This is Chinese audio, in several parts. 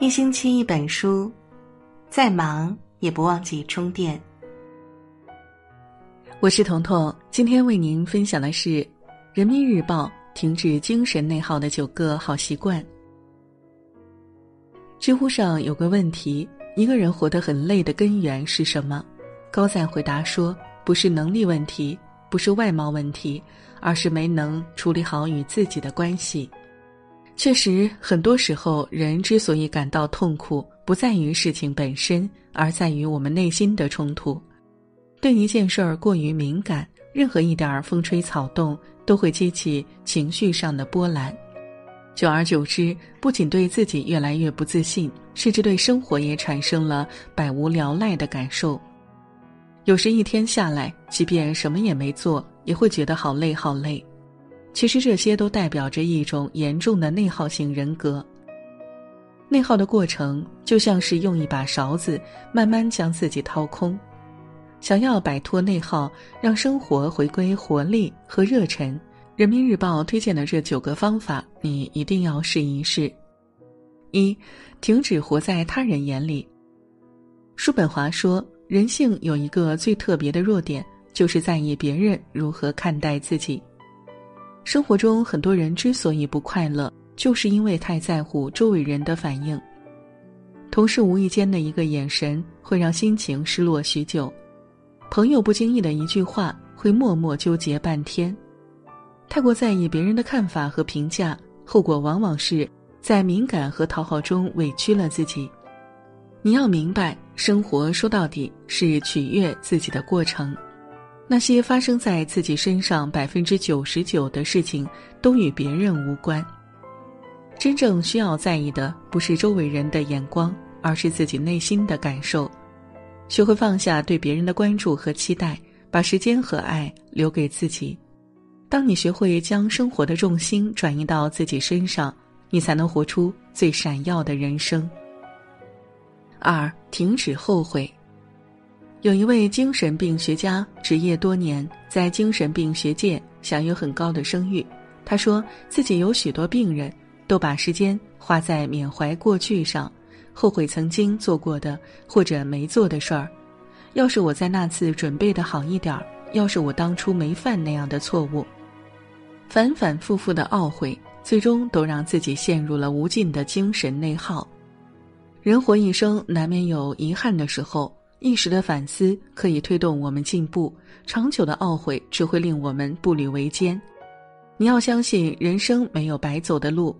一星期一本书，再忙也不忘记充电。我是彤彤，今天为您分享的是《人民日报》停止精神内耗的九个好习惯。知乎上有个问题：一个人活得很累的根源是什么？高赞回答说：不是能力问题，不是外貌问题，而是没能处理好与自己的关系。确实，很多时候，人之所以感到痛苦，不在于事情本身，而在于我们内心的冲突。对一件事儿过于敏感，任何一点儿风吹草动都会激起情绪上的波澜。久而久之，不仅对自己越来越不自信，甚至对生活也产生了百无聊赖的感受。有时一天下来，即便什么也没做，也会觉得好累好累。其实这些都代表着一种严重的内耗型人格。内耗的过程就像是用一把勺子慢慢将自己掏空。想要摆脱内耗，让生活回归活力和热忱，人民日报推荐的这九个方法，你一定要试一试。一，停止活在他人眼里。叔本华说，人性有一个最特别的弱点，就是在意别人如何看待自己。生活中很多人之所以不快乐，就是因为太在乎周围人的反应。同事无意间的一个眼神，会让心情失落许久；朋友不经意的一句话，会默默纠结半天。太过在意别人的看法和评价，后果往往是在敏感和讨好中委屈了自己。你要明白，生活说到底是取悦自己的过程。那些发生在自己身上百分之九十九的事情，都与别人无关。真正需要在意的，不是周围人的眼光，而是自己内心的感受。学会放下对别人的关注和期待，把时间和爱留给自己。当你学会将生活的重心转移到自己身上，你才能活出最闪耀的人生。二，停止后悔。有一位精神病学家，执业多年，在精神病学界享有很高的声誉。他说自己有许多病人，都把时间花在缅怀过去上，后悔曾经做过的或者没做的事儿。要是我在那次准备的好一点儿，要是我当初没犯那样的错误，反反复复的懊悔，最终都让自己陷入了无尽的精神内耗。人活一生，难免有遗憾的时候。一时的反思可以推动我们进步，长久的懊悔只会令我们步履维艰。你要相信，人生没有白走的路，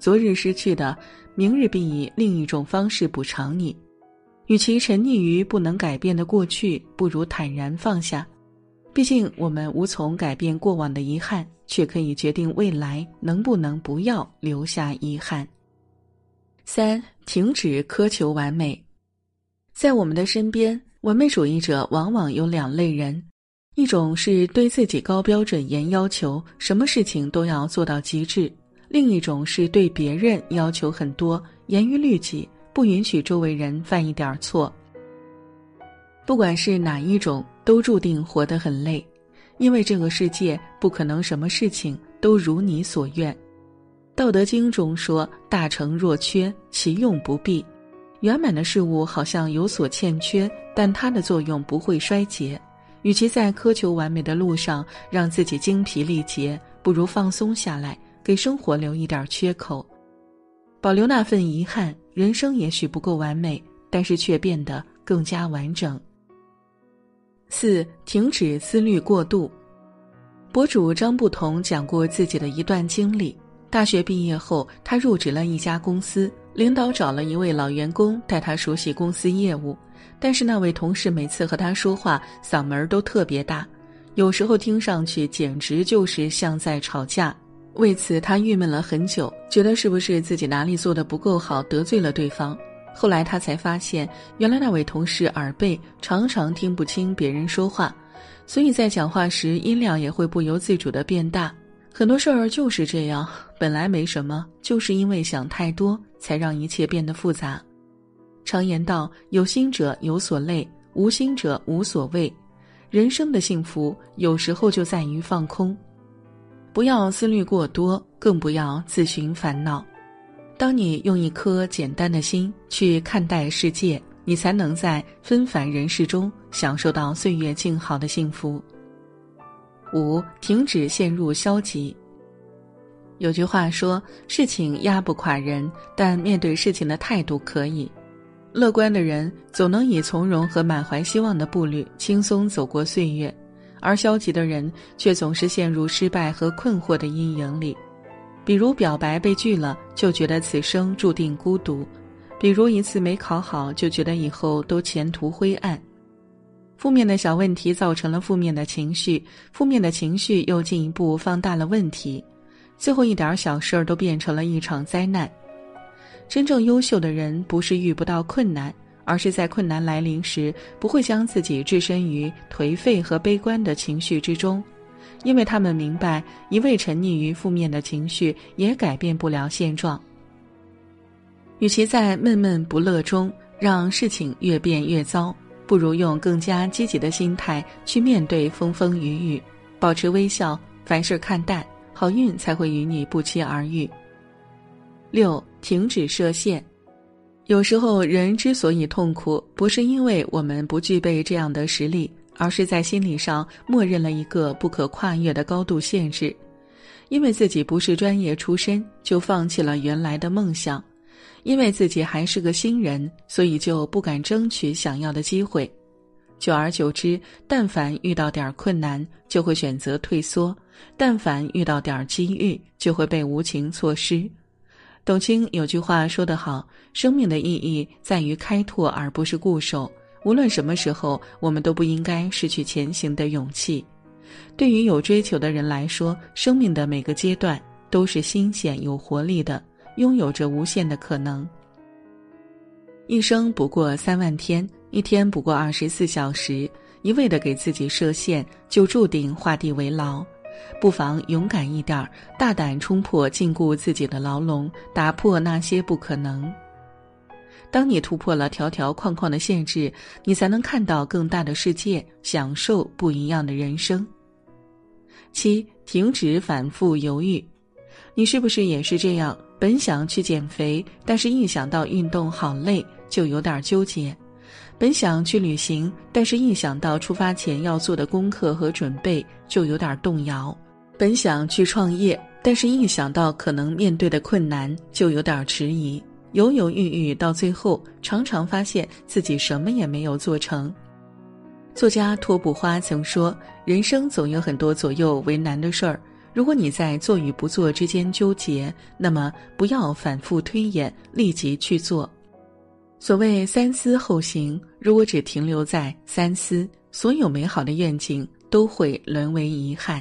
昨日失去的，明日必以另一种方式补偿你。与其沉溺于不能改变的过去，不如坦然放下。毕竟，我们无从改变过往的遗憾，却可以决定未来能不能不要留下遗憾。三，停止苛求完美。在我们的身边，完美主义者往往有两类人：一种是对自己高标准严要求，什么事情都要做到极致；另一种是对别人要求很多，严于律己，不允许周围人犯一点错。不管是哪一种，都注定活得很累，因为这个世界不可能什么事情都如你所愿。《道德经》中说：“大成若缺，其用不弊。”圆满的事物好像有所欠缺，但它的作用不会衰竭。与其在苛求完美的路上让自己精疲力竭，不如放松下来，给生活留一点缺口，保留那份遗憾。人生也许不够完美，但是却变得更加完整。四，停止思虑过度。博主张不同讲过自己的一段经历。大学毕业后，他入职了一家公司。领导找了一位老员工带他熟悉公司业务，但是那位同事每次和他说话嗓门都特别大，有时候听上去简直就是像在吵架。为此他郁闷了很久，觉得是不是自己哪里做的不够好，得罪了对方。后来他才发现，原来那位同事耳背，常常听不清别人说话，所以在讲话时音量也会不由自主的变大。很多事儿就是这样，本来没什么，就是因为想太多，才让一切变得复杂。常言道：“有心者有所累，无心者无所谓。”人生的幸福有时候就在于放空，不要思虑过多，更不要自寻烦恼。当你用一颗简单的心去看待世界，你才能在纷繁人世中享受到岁月静好的幸福。五，停止陷入消极。有句话说：“事情压不垮人，但面对事情的态度可以。”乐观的人总能以从容和满怀希望的步履轻松走过岁月，而消极的人却总是陷入失败和困惑的阴影里。比如表白被拒了，就觉得此生注定孤独；比如一次没考好，就觉得以后都前途灰暗。负面的小问题造成了负面的情绪，负面的情绪又进一步放大了问题，最后一点小事儿都变成了一场灾难。真正优秀的人不是遇不到困难，而是在困难来临时不会将自己置身于颓废和悲观的情绪之中。因为他们明白，一味沉溺于负面的情绪也改变不了现状。与其在闷闷不乐中让事情越变越糟，不如用更加积极的心态去面对风风雨雨，保持微笑，凡事看淡，好运才会与你不期而遇。六，停止设限。有时候，人之所以痛苦，不是因为我们不具备这样的实力。而是在心理上默认了一个不可跨越的高度限制，因为自己不是专业出身，就放弃了原来的梦想；因为自己还是个新人，所以就不敢争取想要的机会。久而久之，但凡遇到点困难，就会选择退缩；但凡遇到点机遇，就会被无情错失。董卿有句话说得好：“生命的意义在于开拓，而不是固守。”无论什么时候，我们都不应该失去前行的勇气。对于有追求的人来说，生命的每个阶段都是新鲜有活力的，拥有着无限的可能。一生不过三万天，一天不过二十四小时，一味的给自己设限，就注定画地为牢。不妨勇敢一点，大胆冲破禁锢自己的牢笼，打破那些不可能。当你突破了条条框框的限制，你才能看到更大的世界，享受不一样的人生。七，停止反复犹豫。你是不是也是这样？本想去减肥，但是一想到运动好累，就有点纠结；本想去旅行，但是一想到出发前要做的功课和准备，就有点动摇；本想去创业，但是一想到可能面对的困难，就有点迟疑。犹犹豫豫，到最后常常发现自己什么也没有做成。作家托布花曾说：“人生总有很多左右为难的事儿，如果你在做与不做之间纠结，那么不要反复推演，立即去做。所谓三思后行，如果只停留在三思，所有美好的愿景都会沦为遗憾。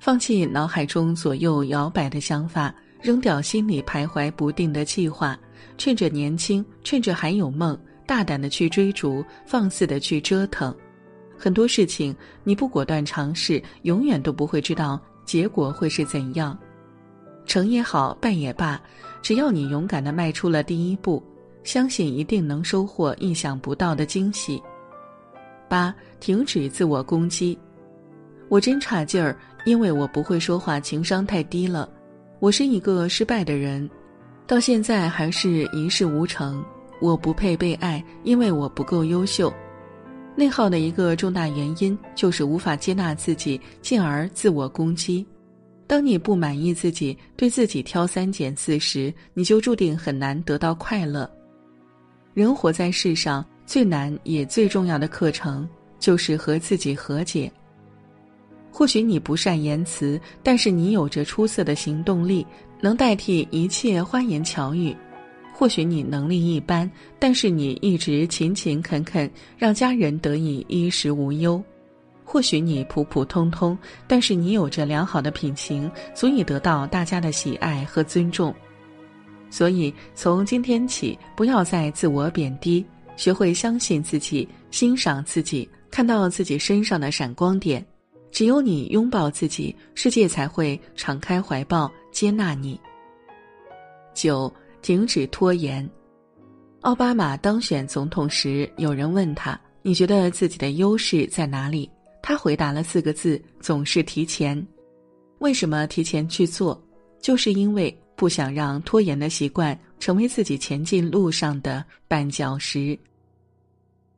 放弃脑海中左右摇摆的想法。”扔掉心里徘徊不定的计划，趁着年轻，趁着还有梦，大胆的去追逐，放肆的去折腾。很多事情你不果断尝试，永远都不会知道结果会是怎样。成也好，败也罢，只要你勇敢的迈出了第一步，相信一定能收获意想不到的惊喜。八，停止自我攻击。我真差劲儿，因为我不会说话，情商太低了。我是一个失败的人，到现在还是一事无成。我不配被爱，因为我不够优秀。内耗的一个重大原因就是无法接纳自己，进而自我攻击。当你不满意自己，对自己挑三拣四时，你就注定很难得到快乐。人活在世上，最难也最重要的课程就是和自己和解。或许你不善言辞，但是你有着出色的行动力，能代替一切花言巧语；或许你能力一般，但是你一直勤勤恳恳，让家人得以衣食无忧；或许你普普通通，但是你有着良好的品行，足以得到大家的喜爱和尊重。所以，从今天起，不要再自我贬低，学会相信自己，欣赏自己，看到自己身上的闪光点。只有你拥抱自己，世界才会敞开怀抱接纳你。九，停止拖延。奥巴马当选总统时，有人问他：“你觉得自己的优势在哪里？”他回答了四个字：“总是提前。”为什么提前去做？就是因为不想让拖延的习惯成为自己前进路上的绊脚石。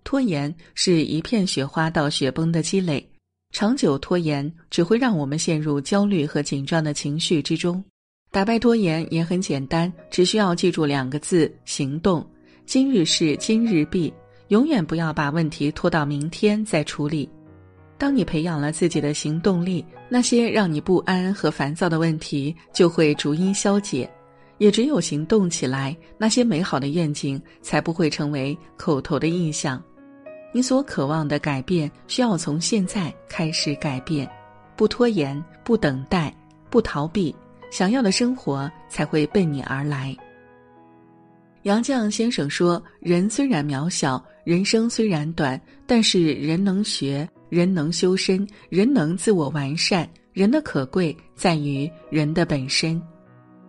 拖延是一片雪花到雪崩的积累，长久拖延只会让我们陷入焦虑和紧张的情绪之中。打败拖延也很简单，只需要记住两个字：行动。今日事今日毕，永远不要把问题拖到明天再处理。当你培养了自己的行动力，那些让你不安和烦躁的问题就会逐一消解。也只有行动起来，那些美好的愿景才不会成为口头的印象。你所渴望的改变，需要从现在开始改变，不拖延，不等待，不逃避，想要的生活才会奔你而来。杨绛先生说：“人虽然渺小，人生虽然短，但是人能学，人能修身，人能自我完善。人的可贵在于人的本身。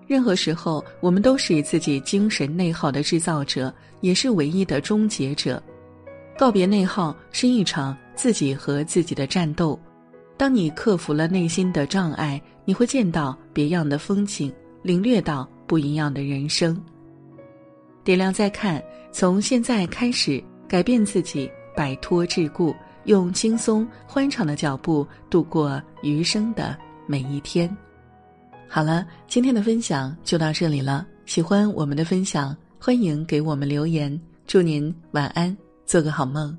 任何时候，我们都是自己精神内耗的制造者，也是唯一的终结者。告别内耗是一场自己和自己的战斗。当你克服了内心的障碍，你会见到别样的风景，领略到不一样的人生。”点亮再看，从现在开始改变自己，摆脱桎梏，用轻松欢畅的脚步度过余生的每一天。好了，今天的分享就到这里了。喜欢我们的分享，欢迎给我们留言。祝您晚安，做个好梦。